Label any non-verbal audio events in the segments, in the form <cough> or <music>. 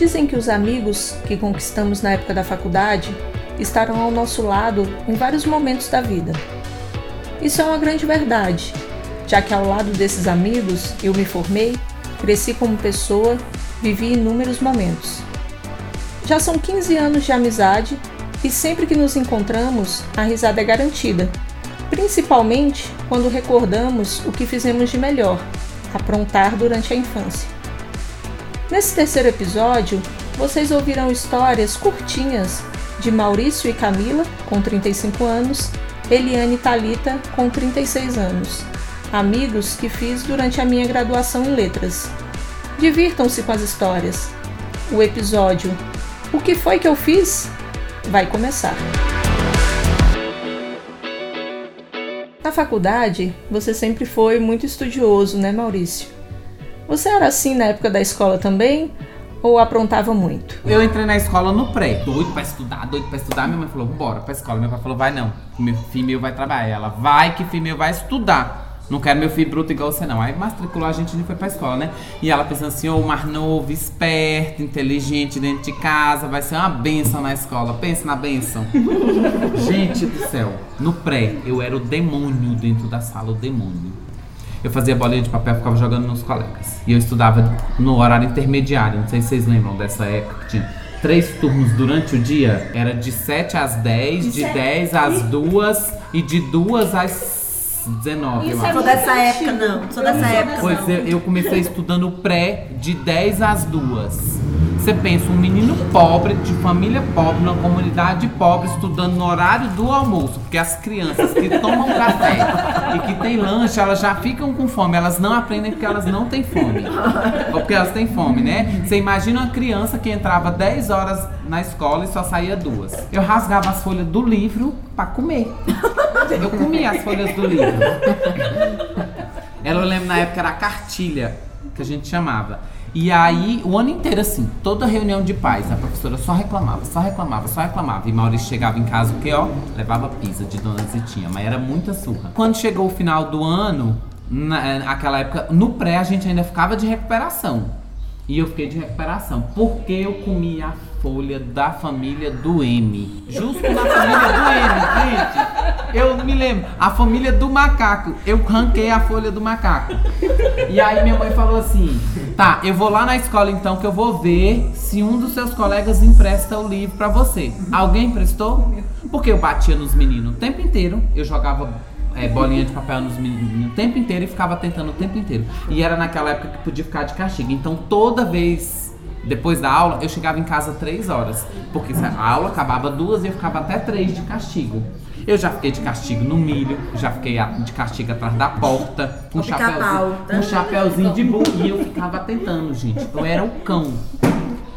Dizem que os amigos que conquistamos na época da faculdade estarão ao nosso lado em vários momentos da vida. Isso é uma grande verdade, já que ao lado desses amigos eu me formei, cresci como pessoa, vivi inúmeros momentos. Já são 15 anos de amizade e sempre que nos encontramos, a risada é garantida, principalmente quando recordamos o que fizemos de melhor, aprontar durante a infância. Nesse terceiro episódio, vocês ouvirão histórias curtinhas de Maurício e Camila, com 35 anos, Eliane e Talita, com 36 anos, amigos que fiz durante a minha graduação em letras. Divirtam-se com as histórias. O episódio O que foi que eu fiz? vai começar. Na faculdade, você sempre foi muito estudioso, né, Maurício? Você era assim na época da escola também? Ou aprontava muito? Eu entrei na escola no pré, doido pra estudar, doido pra estudar. Minha mãe falou, bora pra escola. Meu pai falou, vai não, meu filho meu vai trabalhar. Ela, vai que filho meu vai estudar. Não quero meu filho bruto igual você, não. Aí matriculou a gente e foi pra escola, né? E ela pensando assim, ô, oh, mais novo, esperto, inteligente dentro de casa, vai ser uma benção na escola. Pensa na benção. <laughs> gente do céu, no pré, eu era o demônio dentro da sala, o demônio eu fazia bolinha de papel, ficava jogando nos colegas. E eu estudava no horário intermediário, não sei se vocês lembram dessa época, que tinha três turnos durante o dia. Era de 7 às 10, de 10 às 2 e de 2 às 19. Isso eu é sou dessa época, não. Sou dessa época. Pois eu, eu comecei estudando pré de 10 às 2. Você pensa, um menino pobre, de família pobre, numa comunidade pobre, estudando no horário do almoço, porque as crianças que tomam café e que têm lanche, elas já ficam com fome, elas não aprendem porque elas não têm fome. Ou porque elas têm fome, né? Você imagina uma criança que entrava 10 horas na escola e só saía duas. Eu rasgava as folhas do livro para comer. Eu comia as folhas do livro. Ela, eu lembro na época era cartilha que a gente chamava. E aí, o ano inteiro, assim, toda reunião de pais, a professora só reclamava, só reclamava, só reclamava. E Maurício chegava em casa, o que, ó? Levava pizza de Dona Zitinha, mas era muita surra. Quando chegou o final do ano, naquela época, no pré a gente ainda ficava de recuperação. E eu fiquei de recuperação, porque eu comia a folha da família do M. Justo na família do M, gente. Eu me lembro, a família do macaco. Eu ranquei a folha do macaco. E aí minha mãe falou assim: tá, eu vou lá na escola então que eu vou ver se um dos seus colegas empresta o livro para você. Alguém emprestou? Porque eu batia nos meninos o tempo inteiro, eu jogava é, bolinha de papel nos meninos o tempo inteiro e ficava tentando o tempo inteiro. E era naquela época que podia ficar de castigo. Então toda vez depois da aula, eu chegava em casa três horas. Porque a aula acabava duas e eu ficava até três de castigo. Eu já fiquei de castigo no milho, já fiquei de castigo atrás da porta, com um chapéuzinho, um chapéuzinho de burro. E eu ficava tentando, gente. Eu era o cão.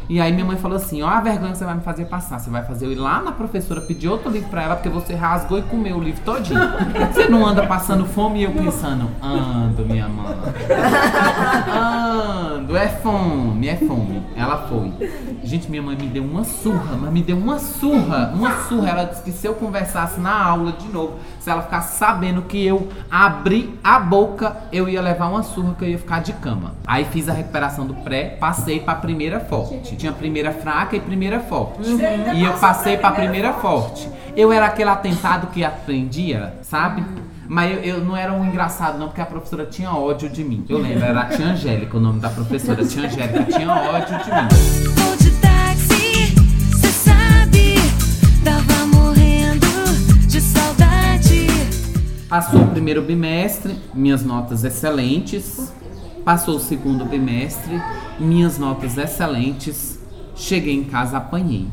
E aí minha mãe falou assim: ó, a vergonha que você vai me fazer passar. Você vai fazer eu ir lá na professora pedir outro livro pra ela, porque você rasgou e comeu o livro todinho. <laughs> Você não anda passando fome e eu pensando, ando, minha mãe. Ando, é fome, é fome. Ela foi. Gente, minha mãe me deu uma surra, mas me deu uma surra, uma surra. Ela disse que se eu conversasse na aula de novo, se ela ficasse sabendo que eu abri a boca, eu ia levar uma surra que eu ia ficar de cama. Aí fiz a recuperação do pré, passei pra primeira forte forte. Tinha primeira fraca e primeira forte. Uhum. E eu passei pra primeira forte. Eu era aquele atentado que aprendia, sabe? Mas eu, eu, não era um engraçado, não, porque a professora tinha ódio de mim. Eu lembro, era a Tia Angélica o nome da professora. Tia Angélica tinha ódio de mim. Vou de táxi, cê sabe, tava morrendo de saudade. Passou o primeiro bimestre, minhas notas excelentes. Passou o segundo bimestre, minhas notas excelentes. Cheguei em casa, apanhei.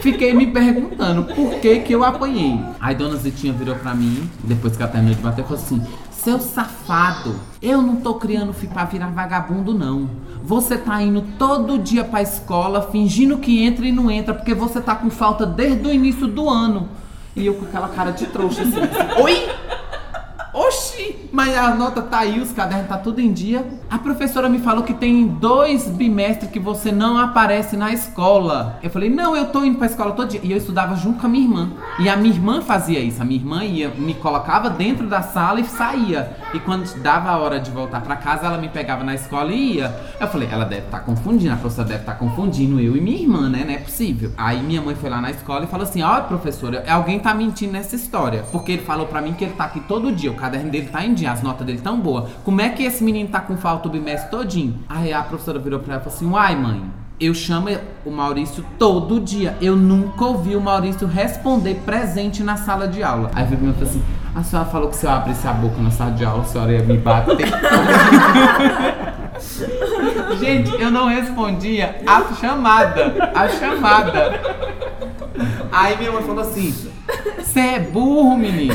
Fiquei me perguntando por que que eu apanhei. Aí Dona Zitinha virou pra mim, depois que ela terminou de bater, falou assim: Seu safado, eu não tô criando pra virar vagabundo, não. Você tá indo todo dia pra escola, fingindo que entra e não entra, porque você tá com falta desde o início do ano. E eu com aquela cara de trouxa assim: Oi? Oxi! Mas a nota tá aí, os cadernos tá tudo em dia. A professora me falou que tem dois bimestres que você não aparece na escola. Eu falei, não, eu tô indo pra escola todo dia. E eu estudava junto com a minha irmã. E a minha irmã fazia isso. A minha irmã ia, me colocava dentro da sala e saía. E quando dava a hora de voltar pra casa, ela me pegava na escola e ia. Eu falei, ela deve estar tá confundindo, a professora deve estar tá confundindo eu e minha irmã, né? Não é possível. Aí minha mãe foi lá na escola e falou assim: ó, professora, alguém tá mentindo nessa história. Porque ele falou pra mim que ele tá aqui todo dia, o caderno dele tá em dia, as notas dele tão boas. Como é que esse menino tá com falta o bimestre todinho? Aí a professora virou pra ela e falou assim: uai, mãe. Eu chamo o Maurício todo dia. Eu nunca ouvi o Maurício responder presente na sala de aula. Aí veio e falou assim: a senhora falou que se eu abrisse a boca na sala de aula, a senhora ia me bater. <laughs> Gente, eu não respondia a chamada. A chamada. Aí minha mãe falou assim: Você é burro, menino.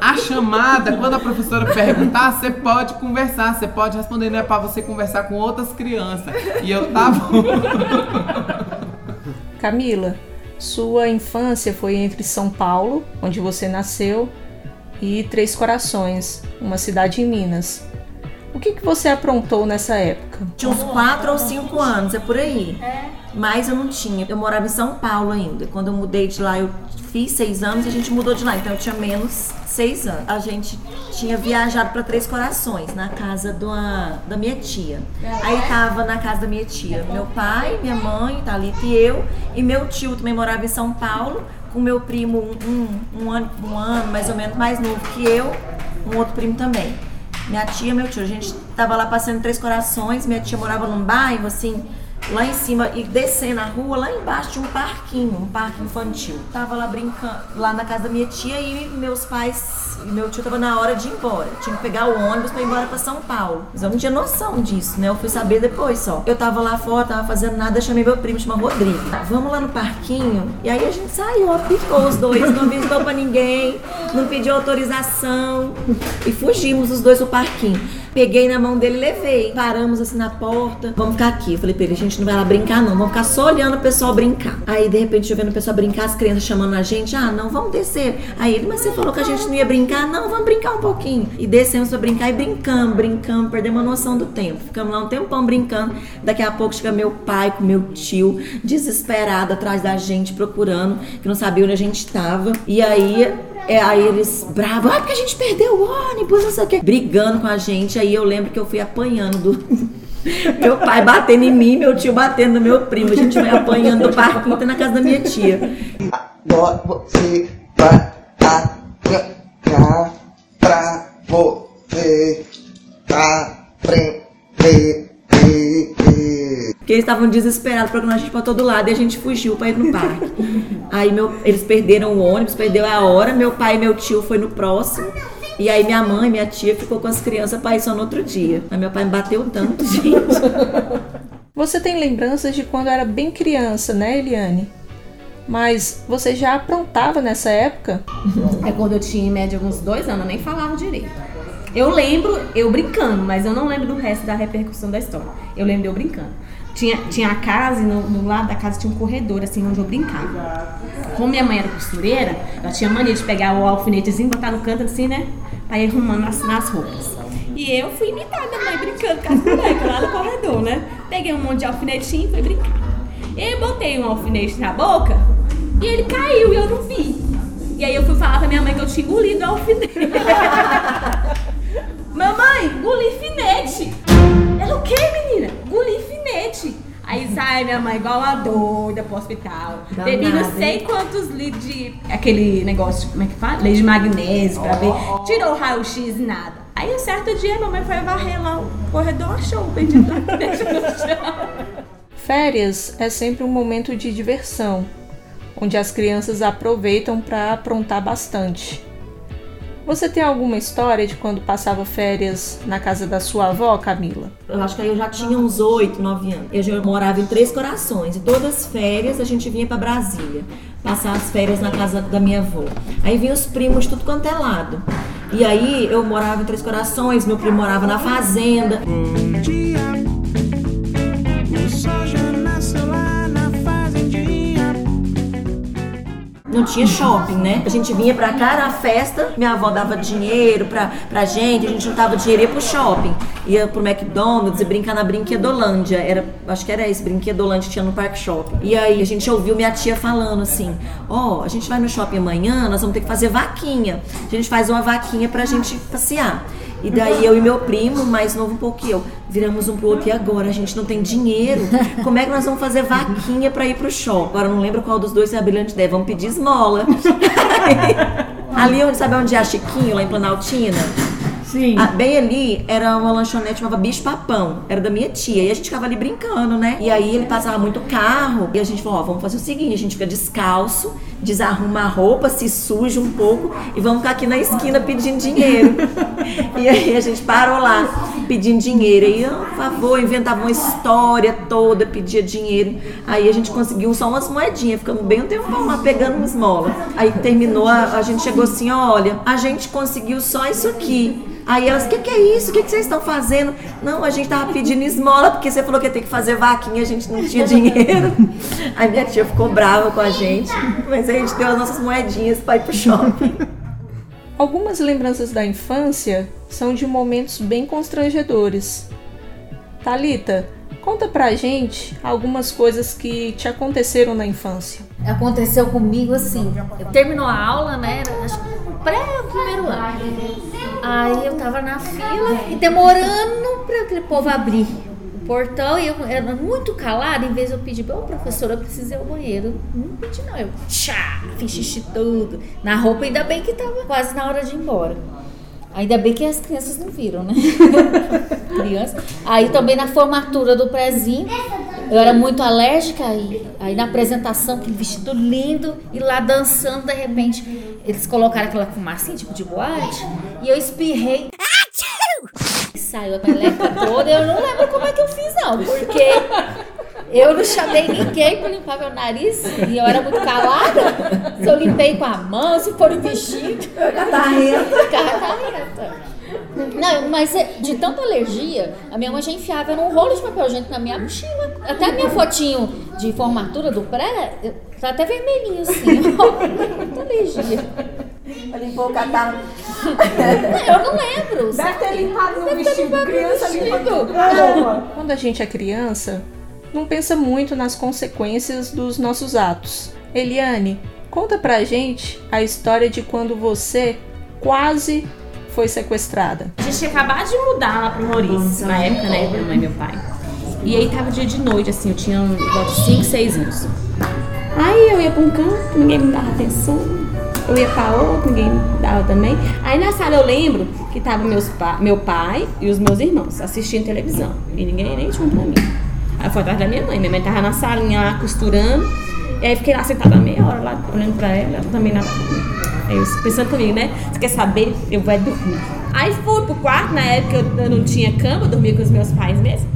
A chamada, quando a professora perguntar, você pode conversar, você pode responder, não é pra você conversar com outras crianças. E eu tava. Camila, sua infância foi entre São Paulo, onde você nasceu, e Três Corações, uma cidade em Minas. O que, que você aprontou nessa época? Tinha uns 4 ou 5 anos, é por aí. Mas eu não tinha. Eu morava em São Paulo ainda. Quando eu mudei de lá, eu fiz 6 anos e a gente mudou de lá. Então eu tinha menos 6 anos. A gente tinha viajado para Três Corações, na casa do, da minha tia. Aí tava na casa da minha tia meu pai, minha mãe, Thalita e eu. E meu tio também morava em São Paulo com meu primo um, um, um, ano, um ano mais ou menos mais novo que eu, um outro primo também. Minha tia, meu tio, a gente tava lá passando Três Corações, minha tia morava num bairro assim, lá em cima e descendo a rua, lá embaixo tinha um parquinho, um parque infantil. Tava lá brincando, lá na casa da minha tia e meus pais e meu tio tava na hora de ir embora. Tinha que pegar o ônibus para ir embora para São Paulo. Mas eu não tinha noção disso, né? Eu fui saber depois só. Eu tava lá fora, tava fazendo nada, chamei meu primo, chama Rodrigo. Vamos lá no parquinho. E aí a gente saiu, picou os dois, não avisou pra ninguém, não pediu autorização. E fugimos os dois pro parquinho. Peguei na mão dele levei. Paramos assim na porta. Vamos ficar aqui. Eu falei pra ele, a gente não vai lá brincar, não. Vamos ficar só olhando o pessoal brincar. Aí, de repente, eu vendo o pessoal brincar, as crianças chamando a gente. Ah, não, vamos descer. Aí ele, mas você falou que a gente não ia brincar? Não, vamos brincar um pouquinho. E descemos pra brincar e brincamos, brincamos, perdemos a noção do tempo. Ficamos lá um tempão brincando. Daqui a pouco chega meu pai com meu tio, desesperado atrás da gente, procurando, que não sabia onde a gente estava. E aí é, aí eles bravos, ah, porque a gente perdeu o ônibus, não sei o quê, brigando com a gente. Aí eu lembro que eu fui apanhando do. <laughs> meu pai batendo em mim, meu tio batendo no meu primo. A gente vai apanhando do parquinho até na casa da minha tia. Agora você vai eles estavam desesperados, procurando a gente pra todo lado e a gente fugiu pra ir no parque. <laughs> Aí meu, eles perderam o ônibus, perdeu a hora, meu pai e meu tio foi no próximo. E aí minha mãe, minha tia ficou com as crianças pra ir só no outro dia. Mas meu pai me bateu tanto, <laughs> gente. Você tem lembranças de quando era bem criança, né, Eliane? Mas você já aprontava nessa época? É quando eu tinha em média uns dois anos, eu nem falava direito. Eu lembro eu brincando, mas eu não lembro do resto da repercussão da história. Eu lembro de eu brincando. Tinha, tinha a casa e no, no, lado da casa tinha um corredor, assim, onde eu brincava. Como minha mãe era costureira, ela tinha mania de pegar o alfinetezinho, botar no canto assim, né? Pra ir arrumando nas, nas roupas. E eu fui imitar minha mãe brincando com as bonecas lá no corredor, né? Peguei um monte de alfinetinho e fui brincar. E botei um alfinete na boca e ele caiu e eu não vi. E aí eu fui falar pra minha mãe que eu tinha engolido o alfinete. <laughs> Mamãe, engoli Sai minha mãe igual a doida pro hospital. Danada, Bebi não sei hein? quantos litros de. aquele negócio, como é que fala? Leite de magnésio pra ver. Tirou o raio-x e nada. Aí um certo dia a mamãe foi varrer lá o corredor, achou o bendito <laughs> no chão. Férias é sempre um momento de diversão, onde as crianças aproveitam para aprontar bastante. Você tem alguma história de quando passava férias na casa da sua avó, Camila? Eu acho que aí eu já tinha uns 8, 9 anos. Eu já morava em Três Corações. E todas as férias a gente vinha pra Brasília. Passar as férias na casa da minha avó. Aí vinha os primos de tudo quanto é lado. E aí eu morava em Três Corações, meu primo morava na fazenda. Bom dia, não tinha shopping, né? A gente vinha pra cá, era festa, minha avó dava dinheiro pra, pra gente, a gente juntava dinheiro e ia pro shopping. Ia pro McDonald's e brincar na Brinquedolândia. Era, acho que era esse, Brinquedolândia que tinha no Parque Shopping. E aí a gente ouviu minha tia falando assim: Ó, a gente vai no shopping amanhã, nós vamos ter que fazer vaquinha. A gente faz uma vaquinha pra gente passear. E daí eu e meu primo, mais novo um pouco que eu, viramos um pro outro e agora a gente não tem dinheiro. Como é que nós vamos fazer vaquinha pra ir pro shopping? Agora não lembro qual dos dois é a brilhante ideia. Vamos pedir esmola. <laughs> Ali onde sabe onde é a Chiquinho, lá em Planaltina? Sim. Ah, bem ali era uma lanchonete chamava Bicho Papão, era da minha tia. E a gente ficava ali brincando, né? E aí ele passava muito carro. E a gente falou: Ó, vamos fazer o seguinte: a gente fica descalço, desarruma a roupa, se suja um pouco e vamos ficar aqui na esquina pedindo dinheiro. e aí a gente parou lá pedindo dinheiro. E, por favor, inventava uma história toda, pedia dinheiro. Aí a gente conseguiu só umas moedinhas, ficamos bem um tempão lá pegando uma esmola. Aí terminou, a, a gente chegou assim: olha, a gente conseguiu só isso aqui. Aí elas, o que, que é isso? O que, que vocês estão fazendo? Não, a gente tava pedindo esmola, porque você falou que ia ter que fazer vaquinha, a gente não tinha dinheiro. <laughs> Aí minha tia ficou brava com a gente, mas a gente deu as nossas moedinhas para ir pro shopping. <laughs> Algumas lembranças da infância são de momentos bem constrangedores. Talita, conta pra gente algumas coisas que te aconteceram na infância. Aconteceu comigo assim. Eu terminou a aula, né? Era, acho que pré primeiro ano. Aí eu tava na fila e demorando pra aquele povo abrir o portão e eu era muito calada, em vez eu pedir, ô professora, eu preciso ir ao banheiro. Não pedi não, eu tchá, fiz xixi tudo. Na roupa, ainda bem que tava quase na hora de ir embora. Ainda bem que as crianças não viram, né? <laughs> Criança. Aí também na formatura do prezinho, eu era muito alérgica aí, aí na apresentação, aquele vestido lindo, e lá dançando, de repente, eles colocaram aquela fumacinha, tipo de boate, e eu espirrei. E saiu a meleca toda, eu não lembro como é que eu fiz não, porque eu não chamei ninguém para limpar meu nariz, e eu era muito calada. Se eu limpei com a mão, se for o vestido. Catarrenta. Catarrenta. Não, mas é- de tanta alergia, a minha mãe já enfiava num rolo de papel higiênico na minha mochila. Até a minha fotinho de formatura do pré, tá até vermelhinho assim. Tanta <laughs> alergia. Limpou o catarro. Não, eu não lembro. Deve ter limpado no Deve ter vestido. limpado Criança limpa tudo. Quando a gente é criança, não pensa muito nas consequências dos nossos atos. Eliane, conta pra gente a história de quando você quase foi sequestrada. A gente tinha acabado de mudar lá pro Maurício, na época, né? Minha mãe e meu pai. E aí tava dia de noite, assim, eu tinha um, volta de 5, 6 anos. Aí eu ia pra um canto, ninguém me dava atenção. Eu ia pra outro, ninguém me dava também. Aí na sala eu lembro que tava meus pa meu pai e os meus irmãos assistindo televisão. E ninguém nem tinha pra mim. Aí fui atrás da minha mãe. Minha mãe tava na salinha lá costurando. E aí fiquei lá sentada meia hora lá, olhando pra ela, ela também nada. Aí eu pensando comigo, né? Você quer saber? Eu vou é dormir. Aí fui pro quarto, na época eu eu não tinha cama, eu dormia com os meus pais mesmo.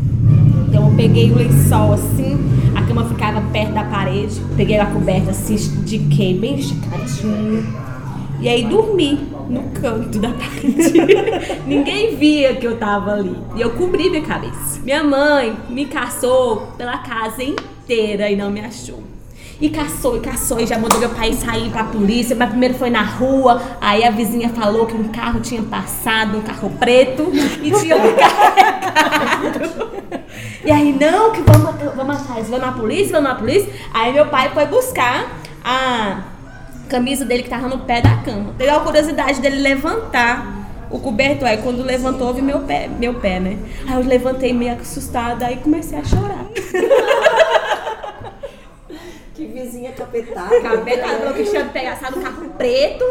Então eu peguei o lençol assim, a cama ficava perto da parede, peguei a coberta assim, estiquei bem esticadinho. E aí dormi no canto da <laughs> parede. Ninguém via que eu tava ali. E eu cobri minha cabeça. Minha mãe me caçou pela casa inteira e não me achou. E caçou, e caçou, e já mandou meu pai sair pra polícia, mas primeiro foi na rua, aí a vizinha falou que um carro tinha passado, um carro preto, e tinha me carregado. E aí, não, que vamos, vamos atrás, vamos na polícia, vamos na polícia. Aí meu pai foi buscar a camisa dele que tava no pé da cama. Teve a curiosidade dele levantar o cobertor. Aí quando levantou, vi meu pé, meu pé, né? Aí eu levantei meio assustada, aí comecei a chorar. <laughs> Que vizinha capetada. Falou que tinha pegado um carro preto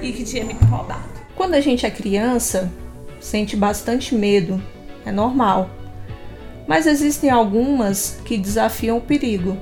e que tinha me roubado. Quando a gente é criança, sente bastante medo, é normal. Mas existem algumas que desafiam o perigo.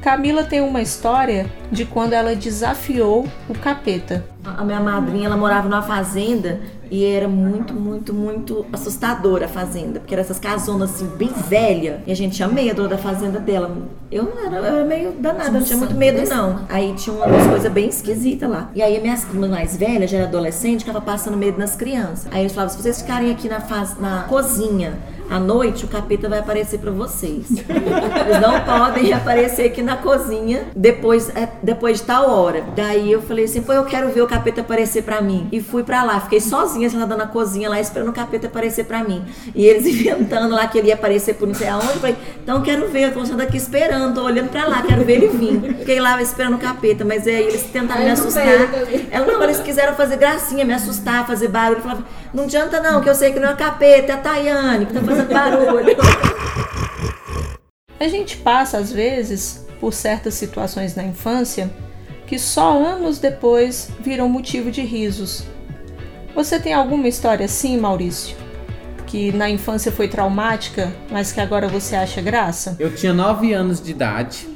Camila tem uma história de quando ela desafiou o capeta. A minha madrinha, ela morava numa fazenda e era muito, muito, muito assustadora a fazenda. Porque era essas casonas assim, bem velha. E a gente tinha medo da fazenda dela. Eu não era, eu era meio danada, não tinha muito medo não. Aí tinha umas coisas bem esquisitas lá. E aí minhas primas mais velhas, já era adolescente, ficava passando medo nas crianças. Aí eles falavam, se vocês ficarem aqui na, faz, na cozinha à noite, o capeta vai aparecer pra vocês. Eles não podem aparecer aqui na cozinha. Depois, é depois de tal hora. Daí eu falei assim, pô, eu quero ver o capeta aparecer pra mim. E fui pra lá, fiquei sozinha sentada na cozinha lá esperando o capeta aparecer pra mim. E eles <laughs> inventando lá que ele ia aparecer por não sei aonde. Eu falei, então eu quero ver, eu tô sentando aqui esperando, tô olhando pra lá, quero ver ele vir. Fiquei lá esperando o capeta, mas aí eles tentaram me assustar. Ela, não, eles quiseram fazer gracinha, me assustar, fazer barulho. Eu falava, não adianta não, que eu sei que não é o capeta, é a Tayane que tá fazendo barulho. A gente passa, às vezes, por certas situações na infância que só anos depois viram motivo de risos. Você tem alguma história assim, Maurício? Que na infância foi traumática, mas que agora você acha graça? Eu tinha 9 anos de idade,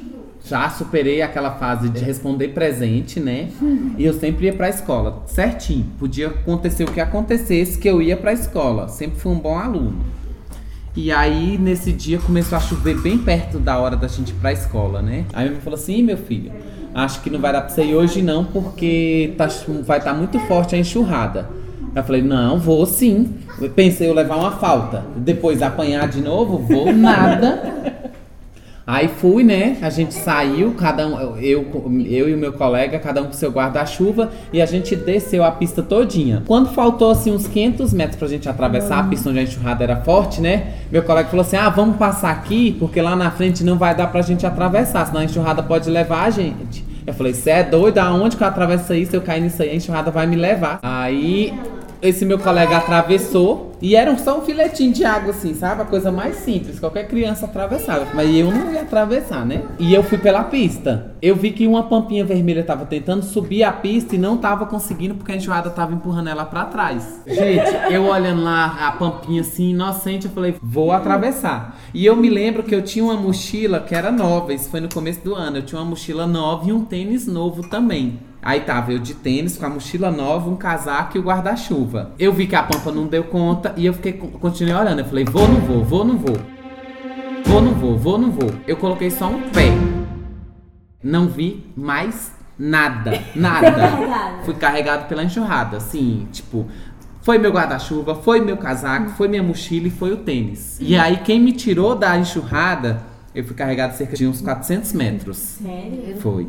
já superei aquela fase de responder presente, né? E eu sempre ia pra escola, certinho. Podia acontecer o que acontecesse, que eu ia pra escola. Sempre fui um bom aluno. E aí, nesse dia, começou a chover bem perto da hora da gente ir pra escola, né? Aí minha mãe falou assim, "Ih, meu filho, acho que não vai dar pra você ir hoje não, porque tá, vai estar muito forte a enxurrada. Eu falei, não, vou sim. Eu pensei eu levar uma falta. Depois apanhar de novo, vou <laughs> nada. Aí fui, né? A gente saiu, cada um, eu, eu e o meu colega, cada um com seu guarda-chuva, e a gente desceu a pista todinha. Quando faltou assim uns 500 metros pra gente atravessar a pista onde a enxurrada era forte, né? Meu colega falou assim: "Ah, vamos passar aqui, porque lá na frente não vai dar pra gente atravessar, senão a enxurrada pode levar a gente". Eu falei: "Você é doido? Aonde que eu atravesso isso? Se eu cair nisso aí, a enxurrada vai me levar". Aí esse meu colega atravessou e era só um filetinho de água, assim, sabe? A coisa mais simples, qualquer criança atravessava. Mas eu não ia atravessar, né? E eu fui pela pista. Eu vi que uma pampinha vermelha tava tentando subir a pista e não tava conseguindo porque a enjoada tava empurrando ela pra trás. Gente, eu olhando lá a pampinha assim, inocente, eu falei, vou atravessar. E eu me lembro que eu tinha uma mochila que era nova, isso foi no começo do ano. Eu tinha uma mochila nova e um tênis novo também. Aí tava eu de tênis, com a mochila nova, um casaco e o guarda-chuva. Eu vi que a pampa não deu conta e eu fiquei continuei olhando. Eu falei, vou, não vou, vou, não vou. Vou, não vou, vou, não vou. Eu coloquei só um pé. Não vi mais nada, <laughs> nada. Fui carregado pela enxurrada, assim, tipo, foi meu guarda-chuva, foi meu casaco, foi minha mochila e foi o tênis. E aí quem me tirou da enxurrada, eu fui carregado cerca de uns 400 metros. Sério? Foi.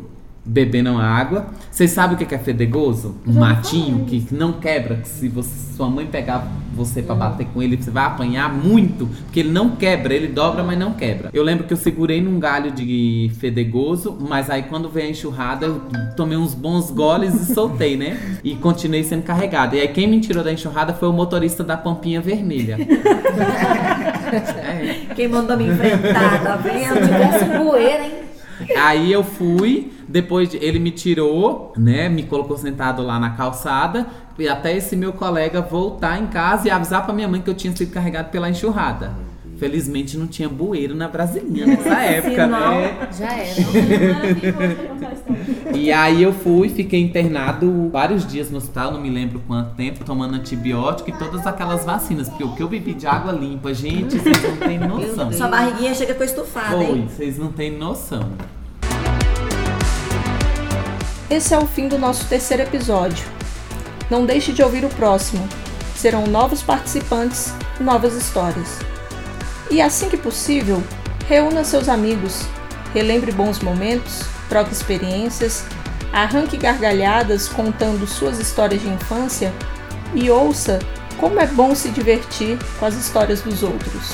Bebendo água. Vocês sabem o que é fedegoso? Um matinho que não quebra. Que se você- sua mãe pegar você pra bater com ele, você vai apanhar muito. Porque ele não quebra, ele dobra, mas não quebra. Eu lembro que eu segurei num galho de fedegoso, mas aí quando veio a enxurrada, eu tomei uns bons goles e soltei, né? E continuei sendo carregado. E aí quem me tirou da enxurrada foi o motorista da Pampinha Vermelha. <laughs> É. Quem mandou me enfrentar, tá vendo? Tivesse poeira, hein? Aí eu fui, depois de- ele me tirou, né? Me colocou sentado lá na calçada. E até esse meu colega voltar em casa e avisar pra minha mãe que eu tinha sido carregado pela enxurrada. Felizmente não tinha bueiro na Brasilinha nessa <laughs> época, né? Já era. <laughs> E aí eu fui, fiquei internado vários dias no hospital, não me lembro quanto tempo, tomando antibiótico e todas aquelas vacinas. Porque o que eu bebi de água limpa, gente, vocês não têm noção. Sua barriguinha chega com estufada, Foi, hein? vocês não têm noção. Esse é o fim do nosso terceiro episódio. Não deixe de ouvir o próximo. Serão novos participantes, novas histórias. E assim que possível, reúna seus amigos, relembre bons momentos, troque experiências, arranque gargalhadas contando suas histórias de infância e ouça como é bom se divertir com as histórias dos outros.